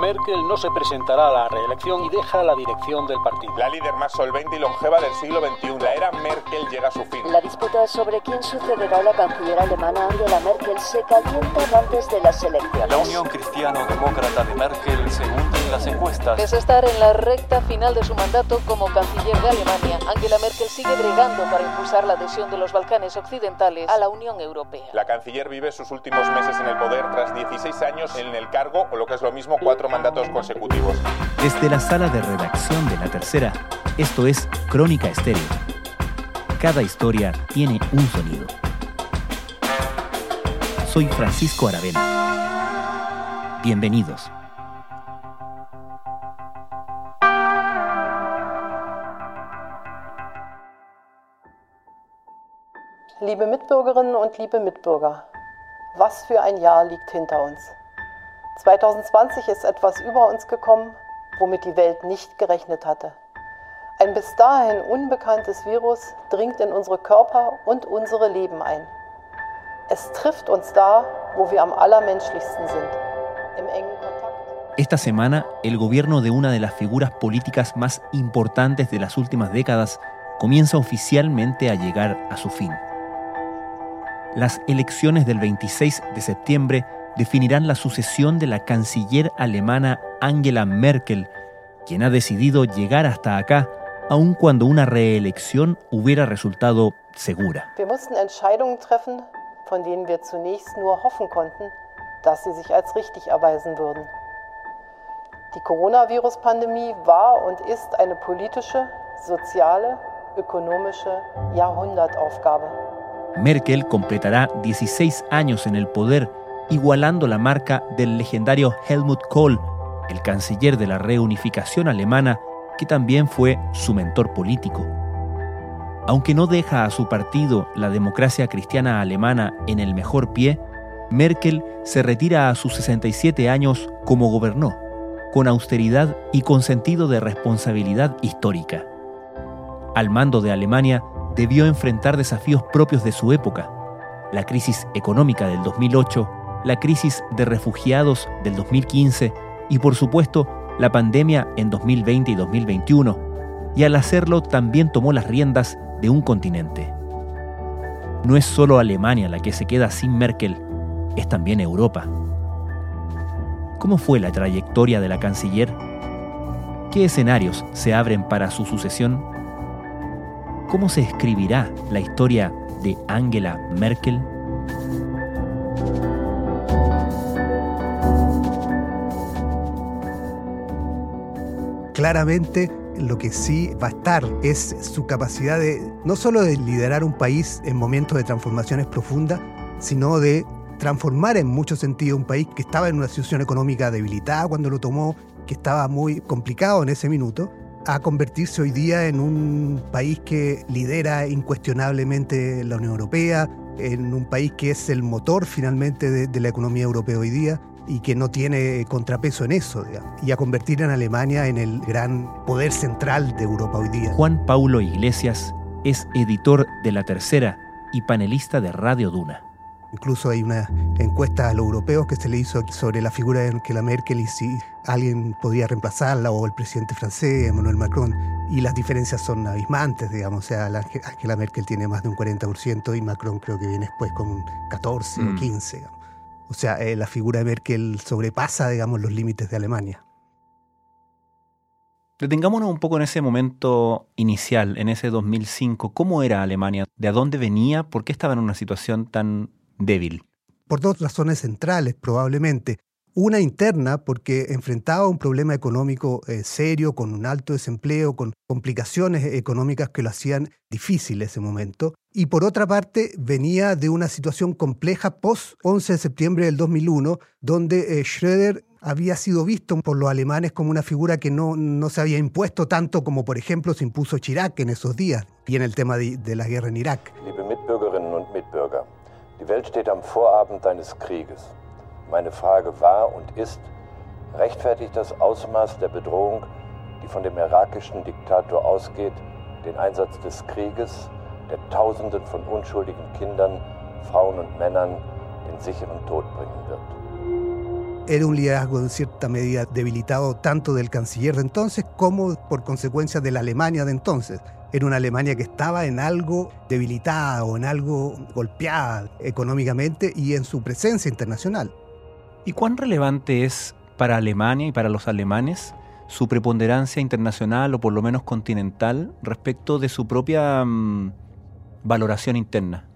Merkel no se presentará a la reelección y deja la dirección del partido. La líder más solvente y longeva del siglo XXI, la era Merkel llega a su fin. La disputa sobre quién sucederá a la canciller alemana Angela Merkel se calienta antes de las elecciones. La Unión Cristiano-Demócrata de Merkel se hunde en las encuestas. Es estar en la recta final de su mandato como canciller de Alemania, Angela Merkel sigue bregando para impulsar la adhesión de los Balcanes occidentales a la Unión Europea. La canciller vive sus últimos meses en el poder tras 16 años en el cargo, o lo que es lo mismo, cuatro mandatos consecutivos. Desde la sala de redacción de La Tercera, esto es Crónica Estéreo. Cada historia tiene un sonido. Soy Francisco Aravena. Bienvenidos. Liebe Mitbürgerinnen und liebe Mitbürger, was für ein Jahr liegt hinter uns. 2020 ist etwas über uns gekommen, womit die Welt nicht gerechnet hatte. Ein bis dahin unbekanntes Virus dringt in unsere Körper und unsere Leben ein. Es trifft uns da, wo wir am allermenschlichsten sind, im engen Kontakt. Esta semana, el gobierno de una de las figuras políticas más importantes de las últimas décadas comienza oficialmente a llegar a su fin. Las elecciones del 26 de septiembre definirán la sucesión de la canciller alemana Angela Merkel, quien ha decidido llegar hasta acá, aun cuando una reelección hubiera resultado segura. Wir mussten Entscheidungen treffen, von denen wir zunächst nur hoffen konnten, dass sie sich als richtig erweisen würden. Die Coronavirus-Pandemie war und ist eine politische, soziale, ökonomische Jahrhundertaufgabe. Merkel completará 16 años en el poder igualando la marca del legendario Helmut Kohl, el canciller de la reunificación alemana, que también fue su mentor político. Aunque no deja a su partido, la democracia cristiana alemana, en el mejor pie, Merkel se retira a sus 67 años como gobernó, con austeridad y con sentido de responsabilidad histórica. Al mando de Alemania, debió enfrentar desafíos propios de su época, la crisis económica del 2008, la crisis de refugiados del 2015 y por supuesto la pandemia en 2020 y 2021, y al hacerlo también tomó las riendas de un continente. No es solo Alemania la que se queda sin Merkel, es también Europa. ¿Cómo fue la trayectoria de la canciller? ¿Qué escenarios se abren para su sucesión? ¿Cómo se escribirá la historia de Angela Merkel? claramente lo que sí va a estar es su capacidad de no solo de liderar un país en momentos de transformaciones profundas, sino de transformar en mucho sentido un país que estaba en una situación económica debilitada cuando lo tomó, que estaba muy complicado en ese minuto, a convertirse hoy día en un país que lidera incuestionablemente la Unión Europea, en un país que es el motor finalmente de, de la economía europea hoy día y que no tiene contrapeso en eso, digamos, y a convertir en Alemania en el gran poder central de Europa hoy día. Juan Paulo Iglesias es editor de La Tercera y panelista de Radio Duna. Incluso hay una encuesta a los europeos que se le hizo sobre la figura de Angela Merkel y si alguien podía reemplazarla o el presidente francés, Emmanuel Macron. Y las diferencias son abismantes, digamos. O sea, Angela Merkel tiene más de un 40% y Macron creo que viene después con un 14 mm. o 15. Digamos. O sea, eh, la figura de Merkel sobrepasa, digamos, los límites de Alemania. Detengámonos un poco en ese momento inicial, en ese 2005. ¿Cómo era Alemania? ¿De dónde venía? ¿Por qué estaba en una situación tan débil? Por dos razones centrales, probablemente. Una interna, porque enfrentaba un problema económico eh, serio, con un alto desempleo, con complicaciones económicas que lo hacían difícil ese momento. Y por otra parte, venía de una situación compleja post-11 de septiembre del 2001, donde eh, Schröder había sido visto por los alemanes como una figura que no, no se había impuesto tanto como, por ejemplo, se impuso Chirac en esos días y en el tema de, de la guerra en Irak. Die Welt steht am Vorabend eines Krieges. Meine Frage war und ist, rechtfertigt das Ausmaß der Bedrohung, die von dem irakischen Diktator ausgeht, den Einsatz des Krieges, der Tausenden von unschuldigen Kindern, Frauen und Männern den sicheren Tod bringen wird? era un liderazgo en cierta medida debilitado tanto del canciller de entonces como por consecuencia de la Alemania de entonces. Era una Alemania que estaba en algo debilitada o en algo golpeada económicamente y en su presencia internacional. ¿Y cuán relevante es para Alemania y para los alemanes su preponderancia internacional o por lo menos continental respecto de su propia mm, valoración interna?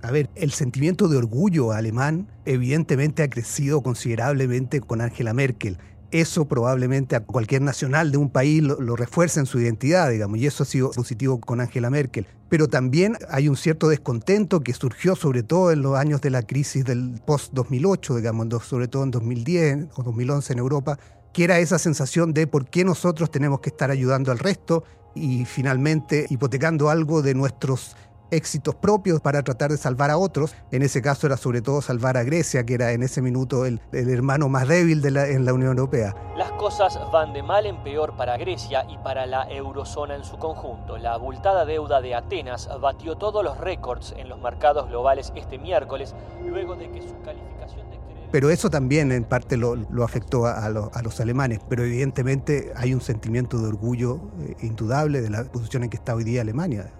A ver, el sentimiento de orgullo alemán evidentemente ha crecido considerablemente con Angela Merkel. Eso probablemente a cualquier nacional de un país lo, refuerza en su identidad, digamos, y eso ha sido positivo con Angela Merkel. Pero también hay un cierto descontento que surgió sobre todo en los años de la crisis del post-2008, digamos, sobre todo en 2010 o 2011 en Europa, que era esa sensación de por qué nosotros tenemos que estar ayudando al resto y finalmente hipotecando algo de nuestros éxitos propios para tratar de salvar a otros. En ese caso era sobre todo salvar a Grecia, que era en ese minuto el, hermano más débil de la, en la Unión Europea. Las cosas van de mal en peor para Grecia y para la eurozona en su conjunto. La abultada deuda de Atenas batió todos los récords en los mercados globales este miércoles, luego de que su calificación de pero eso también en parte lo, afectó a, a, los alemanes, pero evidentemente hay un sentimiento de orgullo eh, indudable de la posición en que está hoy día Alemania.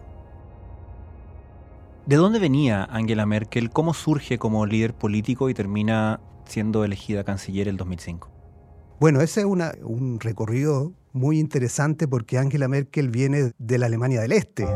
¿De dónde venía Angela Merkel? ¿Cómo surge como líder político y termina siendo elegida canciller el 2005? Bueno, ese es un recorrido muy interesante porque Angela Merkel viene de la Alemania del Este.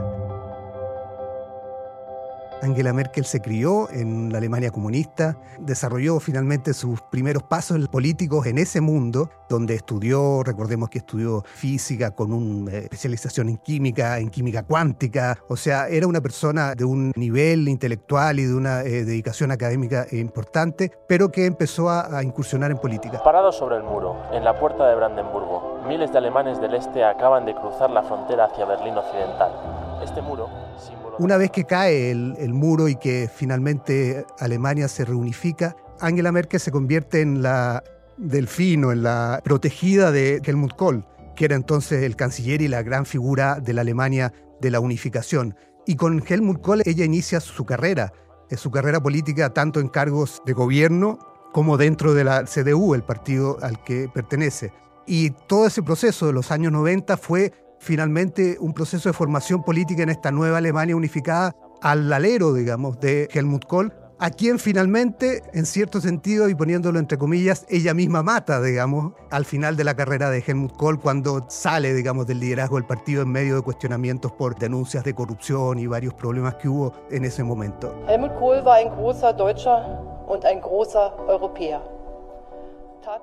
Angela Merkel se crió en la Alemania comunista, desarrolló finalmente sus primeros pasos políticos en ese mundo, donde estudió, recordemos que estudió física con una eh, especialización en química, en química cuántica, o sea, era una persona de un nivel intelectual y de una eh, dedicación académica importante, pero que empezó a, incursionar en política. Parado sobre el muro, en la puerta de Brandenburgo, miles de alemanes del este acaban de cruzar la frontera hacia Berlín Occidental. Este muro una vez que cae el, muro y que finalmente Alemania se reunifica, Angela Merkel se convierte en la delfino, en la protegida de Helmut Kohl, que era entonces el canciller y la gran figura de la Alemania de la unificación. Y con Helmut Kohl ella inicia su carrera, eh, su carrera política tanto en cargos de gobierno como dentro de la CDU, el partido al que pertenece. Y todo ese proceso de los años 90 fue finalmente un proceso de formación política en esta nueva Alemania unificada al alero, digamos, de Helmut Kohl, a quien finalmente, en cierto sentido, y poniéndolo entre comillas, ella misma mata, digamos, al final de la carrera de Helmut Kohl, cuando sale, digamos, del liderazgo del partido en medio de cuestionamientos por denuncias de corrupción y varios problemas que hubo en ese momento. Helmut Kohl war ein großer Deutscher und ein großer Europäer.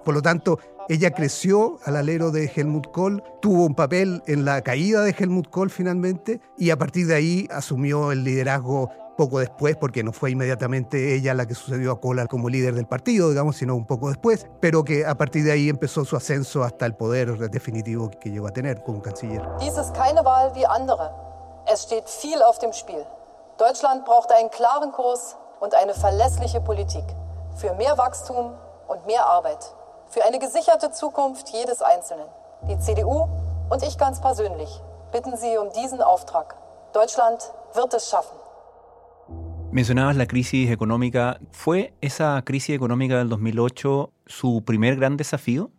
Por lo tanto, ella creció al alero de Helmut Kohl, tuvo un papel en la caída de Helmut Kohl finalmente y a partir de ahí asumió el liderazgo poco después, porque no fue inmediatamente ella la que sucedió a Kohl como líder del partido, digamos, sino un poco después, pero que a partir de ahí empezó su ascenso hasta el poder definitivo que llegó a tener como canciller. Dies ist keine Wahl wie andere. Es steht viel auf dem Spiel. Deutschland braucht einen klaren Kurs und eine verlässliche Politik für mehr Wachstum und mehr Arbeit für eine gesicherte Zukunft jedes Einzelnen. Die CDU und ich ganz persönlich bitten Sie um diesen Auftrag. Deutschland wird es schaffen. Mencionabas la crisis económica. ¿Fue esa crisis económica del 2008 su primer gran desafío?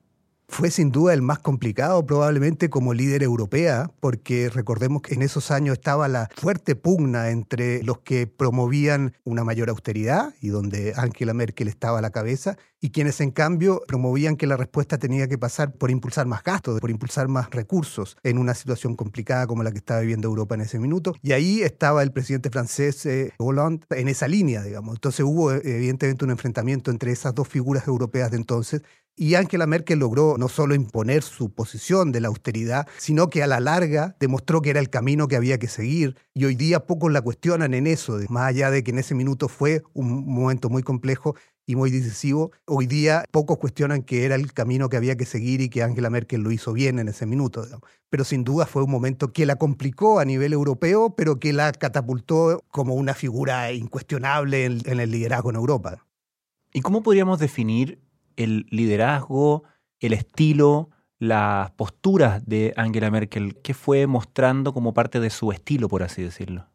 Fue sin duda el más complicado probablemente como líder europea, porque recordemos que en esos años estaba la fuerte pugna entre los que promovían una mayor austeridad y donde Angela Merkel estaba a la cabeza, y quienes en cambio promovían que la respuesta tenía que pasar por impulsar más gastos, por impulsar más recursos en una situación complicada como la que estaba viviendo Europa en ese minuto. Y ahí estaba el presidente francés eh, Hollande en esa línea, digamos. Entonces hubo evidentemente un enfrentamiento entre esas dos figuras europeas de entonces y Angela Merkel logró no solo imponer su posición de la austeridad, sino que a la larga demostró que era el camino que había que seguir. Y hoy día pocos la cuestionan en eso, más allá de que en ese minuto fue un momento muy complejo y muy decisivo. Hoy día pocos cuestionan que era el camino que había que seguir y que Angela Merkel lo hizo bien en ese minuto. Pero sin duda fue un momento que la complicó a nivel europeo, pero que la catapultó como una figura incuestionable en, en el liderazgo en Europa. ¿Y cómo podríamos definir el liderazgo, el estilo, las posturas de Angela Merkel? ¿Qué fue mostrando como parte de su estilo, por así decirlo?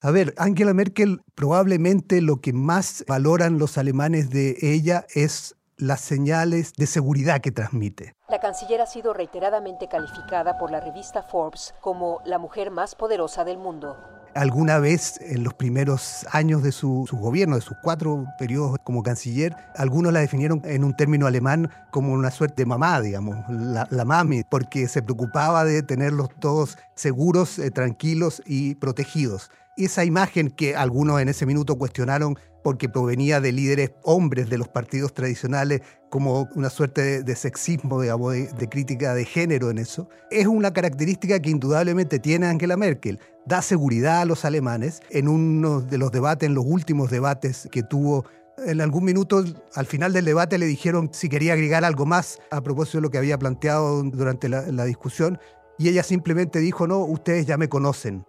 A ver, Angela Merkel probablemente lo que más valoran los alemanes de ella es las señales de seguridad que transmite. La canciller ha sido reiteradamente calificada por la revista Forbes como la mujer más poderosa del mundo alguna vez en los primeros años de su, gobierno, de sus cuatro periodos como canciller, algunos la definieron en un término alemán como una suerte de mamá, digamos, la, mami, porque se preocupaba de tenerlos todos seguros, eh, tranquilos y protegidos. Esa imagen que algunos en ese minuto cuestionaron porque provenía de líderes hombres de los partidos tradicionales, como una suerte de, sexismo, de, crítica de género en eso, es una característica que indudablemente tiene Angela Merkel. Da seguridad a los alemanes. En uno de los debates, en los últimos debates que tuvo en algún minuto, al final del debate, le dijeron si quería agregar algo más a propósito de lo que había planteado durante la discusión, y ella simplemente dijo, no, ustedes ya me conocen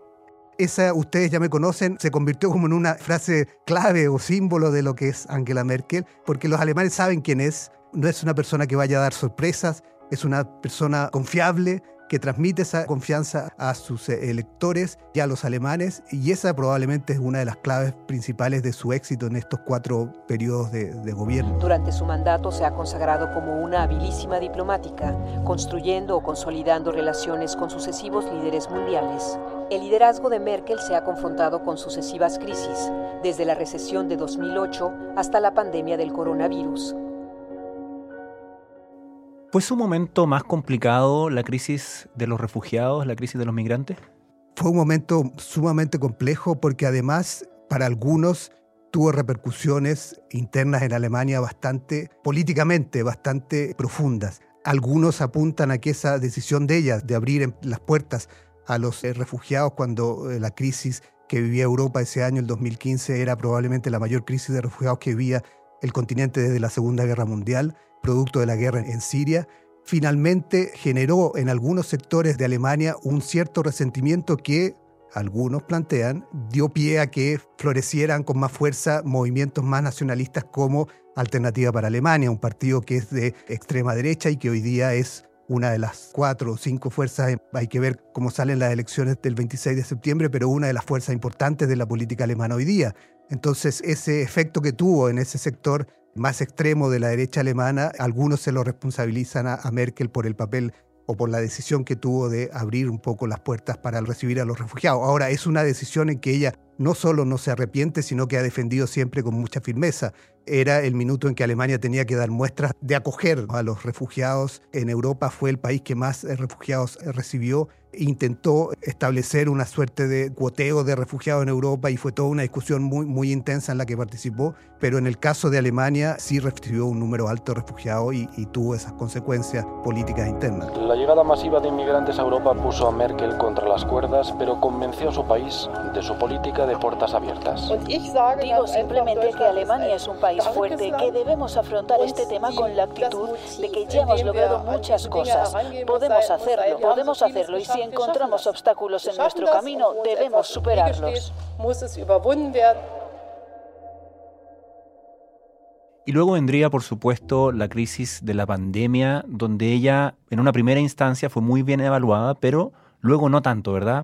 esa ustedes ya me conocen se convirtió como en una frase clave o símbolo de lo que es Angela Merkel, porque los alemanes saben quién es, no es una persona que vaya a dar sorpresas, es una persona confiable, que transmite esa confianza a sus eh, electores y a los alemanes, y esa probablemente es una de las claves principales de su éxito en estos cuatro periodos de, de, gobierno. Durante su mandato se ha consagrado como una habilísima diplomática, construyendo o consolidando relaciones con sucesivos líderes mundiales. El liderazgo de Merkel se ha confrontado con sucesivas crisis, desde la recesión de 2008 hasta la pandemia del coronavirus. ¿Fue su momento más complicado la crisis de los refugiados, la crisis de los migrantes? Fue un momento sumamente complejo porque además para algunos tuvo repercusiones internas en Alemania bastante, políticamente, bastante profundas. Algunos apuntan a que esa decisión de ella de abrir las puertas a los eh, refugiados cuando eh, la crisis que vivía Europa ese año, el 2015, era probablemente la mayor crisis de refugiados que vivía el continente desde la Segunda Guerra Mundial producto de la guerra en Siria, finalmente generó en algunos sectores de Alemania un cierto resentimiento que algunos plantean dio pie a que florecieran con más fuerza movimientos más nacionalistas como Alternativa para Alemania, un partido que es de extrema derecha y que hoy día es una de las cuatro o cinco fuerzas, hay que ver cómo salen las elecciones del 26 de septiembre, pero una de las fuerzas importantes de la política alemana hoy día. Entonces, ese efecto que tuvo en ese sector más extremo de la derecha alemana, algunos se lo responsabilizan a, Merkel por el papel o por la decisión que tuvo de abrir un poco las puertas para recibir a los refugiados. Ahora, es una decisión en que ella no solo no se arrepiente, sino que ha defendido siempre con mucha firmeza. Era el minuto en que Alemania tenía que dar muestras de acoger a los refugiados. En Europa fue el país que más refugiados recibió intentó establecer una suerte de cuoteo de refugiados en Europa y fue toda una discusión muy, muy intensa en la que participó, pero en el caso de Alemania sí recibió un número alto de refugiados y, tuvo esas consecuencias políticas internas. La llegada masiva de inmigrantes a Europa puso a Merkel contra las cuerdas, pero convenció a su país de su política de puertas abiertas. Digo simplemente que Alemania es un país fuerte, que debemos afrontar este tema con la actitud de que ya hemos logrado muchas cosas. Podemos hacerlo, podemos hacerlo y si encontramos obstáculos en nuestro camino, debemos superarlos. Y luego vendría, por supuesto, la crisis de la pandemia, donde ella en una primera instancia fue muy bien evaluada, pero luego no tanto, ¿verdad?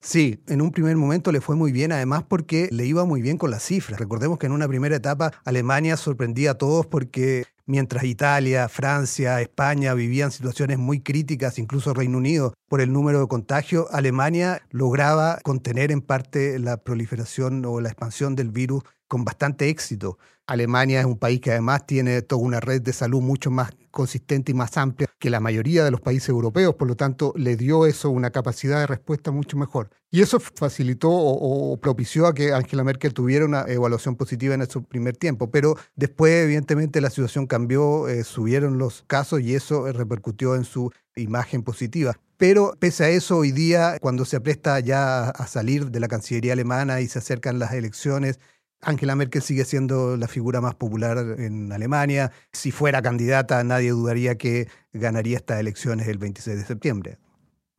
Sí, en un primer momento le fue muy bien, además porque le iba muy bien con las cifras. Recordemos que en una primera etapa Alemania sorprendía a todos porque mientras Italia, Francia, España vivían situaciones muy críticas, incluso Reino Unido, por el número de contagios, Alemania lograba contener en parte la proliferación o la expansión del virus con bastante éxito. Alemania es un país que además tiene toda una red de salud mucho más consistente y más amplia que la mayoría de los países europeos, por lo tanto le dio eso una capacidad de respuesta mucho mejor. Y eso facilitó o, propició a que Angela Merkel tuviera una evaluación positiva en su primer tiempo, pero después evidentemente la situación cambió, eh, subieron los casos y eso repercutió en su imagen positiva. Pero pese a eso, hoy día, cuando se apresta ya a salir de la Cancillería alemana y se acercan las elecciones, Angela Merkel sigue siendo la figura más popular en Alemania. Si fuera candidata, nadie dudaría que ganaría estas elecciones el 26 de septiembre.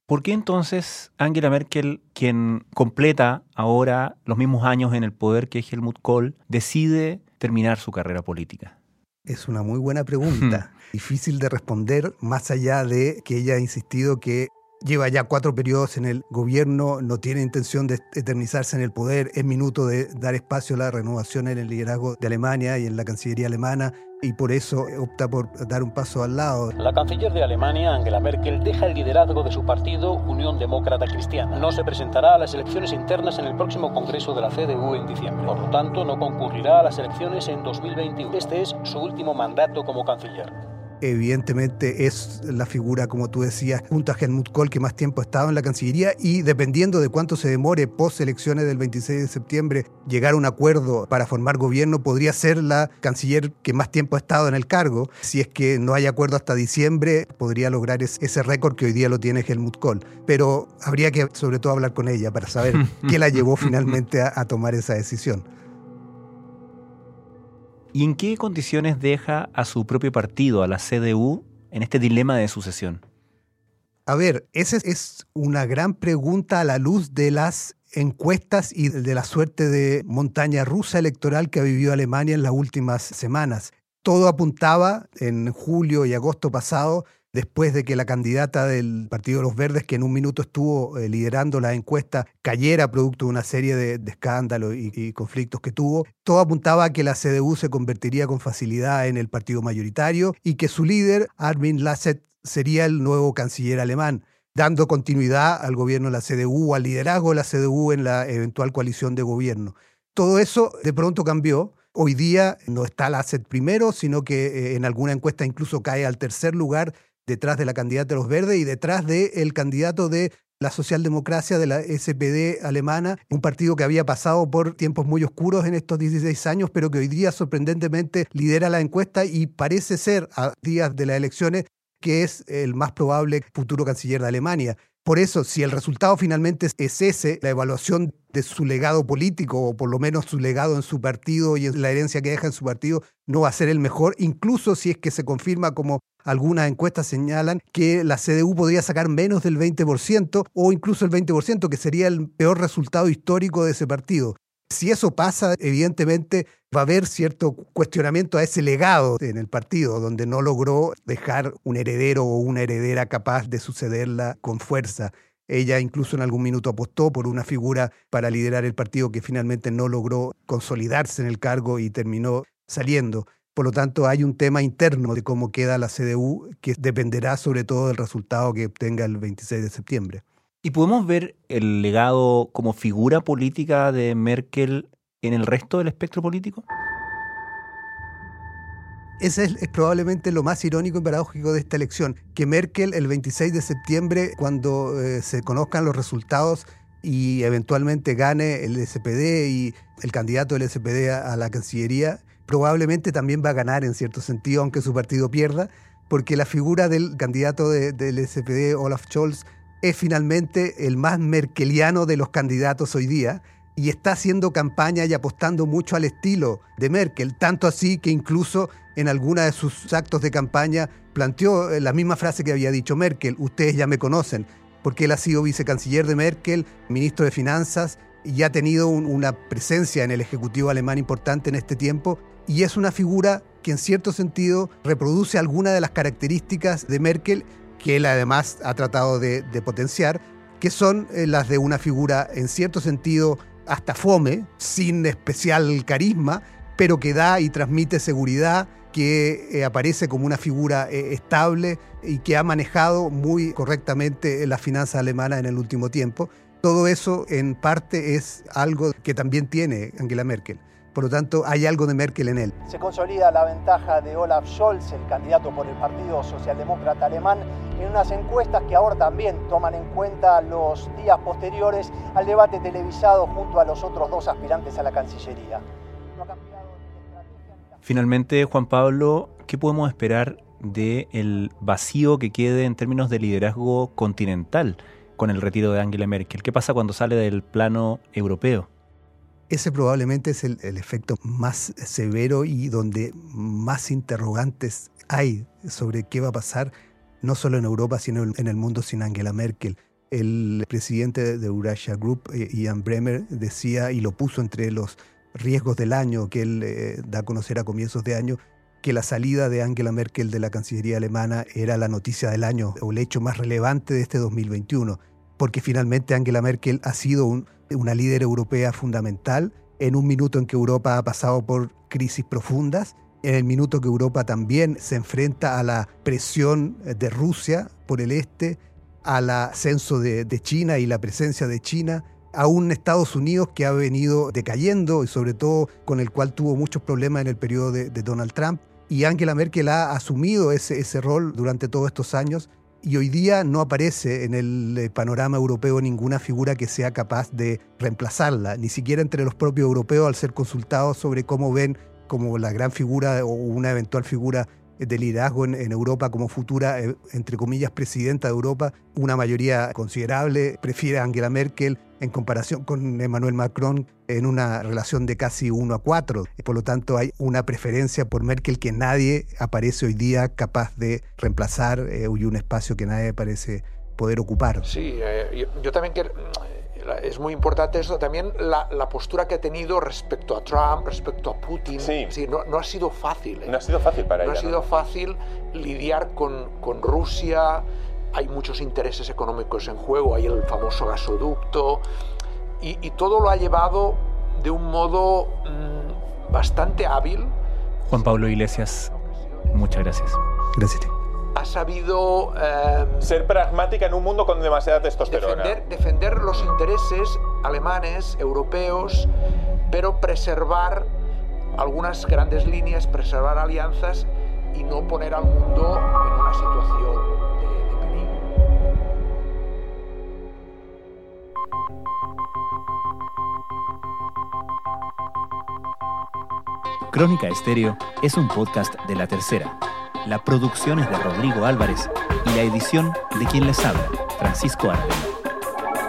¿Por qué entonces Angela Merkel, quien completa ahora los mismos años en el poder que Helmut Kohl, decide terminar su carrera política? Es una muy buena pregunta. Difícil de responder, más allá de que ella ha insistido que lleva ya cuatro periodos en el gobierno, no tiene intención de eternizarse en el poder, es minuto de dar espacio a la renovación en el liderazgo de Alemania y en la Cancillería alemana y por eso opta por dar un paso al lado. La canciller de Alemania, Angela Merkel, deja el liderazgo de su partido Unión Demócrata Cristiana. No se presentará a las elecciones internas en el próximo Congreso de la CDU en diciembre. Por lo tanto, no concurrirá a las elecciones en 2021. Este es su último mandato como canciller evidentemente es la figura, como tú decías, junto a Helmut Kohl, que más tiempo ha estado en la Cancillería y dependiendo de cuánto se demore post elecciones del 26 de septiembre llegar a un acuerdo para formar gobierno, podría ser la canciller que más tiempo ha estado en el cargo. Si es que no hay acuerdo hasta diciembre, podría lograr ese récord que hoy día lo tiene Helmut Kohl. Pero habría que sobre todo hablar con ella para saber qué la llevó finalmente a tomar esa decisión. ¿Y en qué condiciones deja a su propio partido, a la CDU, en este dilema de sucesión? A ver, esa es una gran pregunta a la luz de las encuestas y de la suerte de montaña rusa electoral que ha vivido Alemania en las últimas semanas. Todo apuntaba en julio y agosto pasado después de que la candidata del Partido de los Verdes, que en un minuto estuvo eh, liderando la encuesta, cayera producto de una serie de, escándalos y, conflictos que tuvo, todo apuntaba a que la CDU se convertiría con facilidad en el partido mayoritario y que su líder, Armin Laschet, sería el nuevo canciller alemán dando continuidad al gobierno de la CDU, al liderazgo de la CDU en la eventual coalición de gobierno. Todo eso de pronto cambió. Hoy día no está Laschet primero, sino que eh, en alguna encuesta incluso cae al tercer lugar detrás de la candidata de los verdes y detrás del candidato de la socialdemocracia de la SPD alemana, un partido que había pasado por tiempos muy oscuros en estos 16 años, pero que hoy día sorprendentemente lidera la encuesta y parece ser, a días de las elecciones, que es el más probable futuro canciller de Alemania. Por eso, si el resultado finalmente es ese, la evaluación de su legado político, o por lo menos su legado en su partido y la herencia que deja en su partido, no va a ser el mejor, incluso si es que se confirma como algunas encuestas señalan que la CDU podría sacar menos del 20% o incluso el 20%, que sería el peor resultado histórico de ese partido. Si eso pasa, evidentemente va a haber cierto cuestionamiento a ese legado en el partido, donde no logró dejar un heredero o una heredera capaz de sucederla con fuerza. Ella incluso en algún minuto apostó por una figura para liderar el partido que finalmente no logró consolidarse en el cargo y terminó saliendo. Por lo tanto, hay un tema interno de cómo queda la CDU que dependerá sobre todo del resultado que obtenga el 26 de septiembre. ¿Y podemos ver el legado como figura política de Merkel en el resto del espectro político? Ese es, probablemente lo más irónico y paradójico de esta elección, que Merkel el 26 de septiembre, cuando eh, se conozcan los resultados y eventualmente gane el SPD y el candidato del SPD a, la Cancillería, probablemente también va a ganar en cierto sentido, aunque su partido pierda, porque la figura del candidato del SPD, Olaf Scholz, es finalmente el más merkeliano de los candidatos hoy día y está haciendo campaña y apostando mucho al estilo de Merkel, tanto así que incluso en alguna de sus actos de campaña planteó eh, la misma frase que había dicho Merkel, ustedes ya me conocen, porque él ha sido vicecanciller de Merkel, ministro de Finanzas y ha tenido una presencia en el Ejecutivo alemán importante en este tiempo y es una figura que en cierto sentido reproduce algunas de las características de Merkel que él además ha tratado de, potenciar, que son eh, las de una figura en cierto sentido hasta fome, sin especial carisma, pero que da y transmite seguridad, que eh, aparece como una figura eh, estable y que ha manejado muy correctamente la finanza alemana en el último tiempo. Todo eso en parte es algo que también tiene Angela Merkel. Por lo tanto, hay algo de Merkel en él. Se consolida la ventaja de Olaf Scholz, el candidato por el Partido Socialdemócrata Alemán, en unas encuestas que ahora también toman en cuenta los días posteriores al debate televisado junto a los otros dos aspirantes a la Cancillería. Finalmente, Juan Pablo, ¿qué podemos esperar del vacío que quede en términos de liderazgo continental con el retiro de Angela Merkel? ¿Qué pasa cuando sale del plano europeo? Ese probablemente es el, efecto más severo y donde más interrogantes hay sobre qué va a pasar, no solo en Europa, sino en el mundo sin Angela Merkel. El presidente de Eurasia Group, eh, Ian Bremer, decía y lo puso entre los riesgos del año que él eh, da a conocer a comienzos de año, que la salida de Angela Merkel de la Cancillería alemana era la noticia del año o el hecho más relevante de este 2021, porque finalmente Angela Merkel ha sido una líder europea fundamental en un minuto en que Europa ha pasado por crisis profundas, en el minuto que Europa también se enfrenta a la presión de Rusia por el este, al ascenso de, China y la presencia de China, a un Estados Unidos que ha venido decayendo y sobre todo con el cual tuvo muchos problemas en el periodo de Donald Trump. Y Angela Merkel ha asumido ese, ese rol durante todos estos años y hoy día no aparece en el eh, panorama europeo ninguna figura que sea capaz de reemplazarla, ni siquiera entre los propios europeos al ser consultados sobre cómo ven como la gran figura o una eventual figura de liderazgo en, Europa como futura, eh, entre comillas, presidenta de Europa, una mayoría considerable prefiere a Angela Merkel en comparación con Emmanuel Macron en una relación de casi 1 a 4. Por lo tanto, hay una preferencia por Merkel que nadie aparece hoy día capaz de reemplazar eh, y un espacio que nadie parece poder ocupar. Sí, eh, yo, también quiero es muy importante eso también la, la, postura que ha tenido respecto a Trump, respecto a Putin. Sí. no, no, ha sido fácil. ¿eh? No ha sido fácil para no ella. Ha sido fácil lidiar con, con, Rusia. Hay muchos intereses económicos en juego. Hay el famoso gasoducto. Y, y todo lo ha llevado de un modo mmm, bastante hábil. Juan Pablo Iglesias, muchas gracias. Gracias ha sabido... Em, Ser pragmática en un mundo con demasiada testosterona. Defender, defender los intereses alemanes, europeos, pero preservar algunas grandes líneas, preservar alianzas y no poner al mundo en una situación de, de peligro. Crónica Estéreo es un podcast de la tercera la producción es de Rodrigo Álvarez y la edición de quien les habla, Francisco Arden.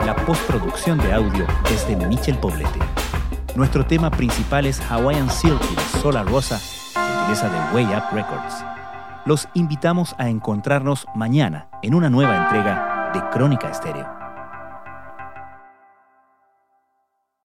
La postproducción de audio es de Michel Poblete. Nuestro tema principal es Hawaiian Silk de Sola Rosa, gentileza de Way Up Records. Los invitamos a encontrarnos mañana en una nueva entrega de Crónica Estéreo.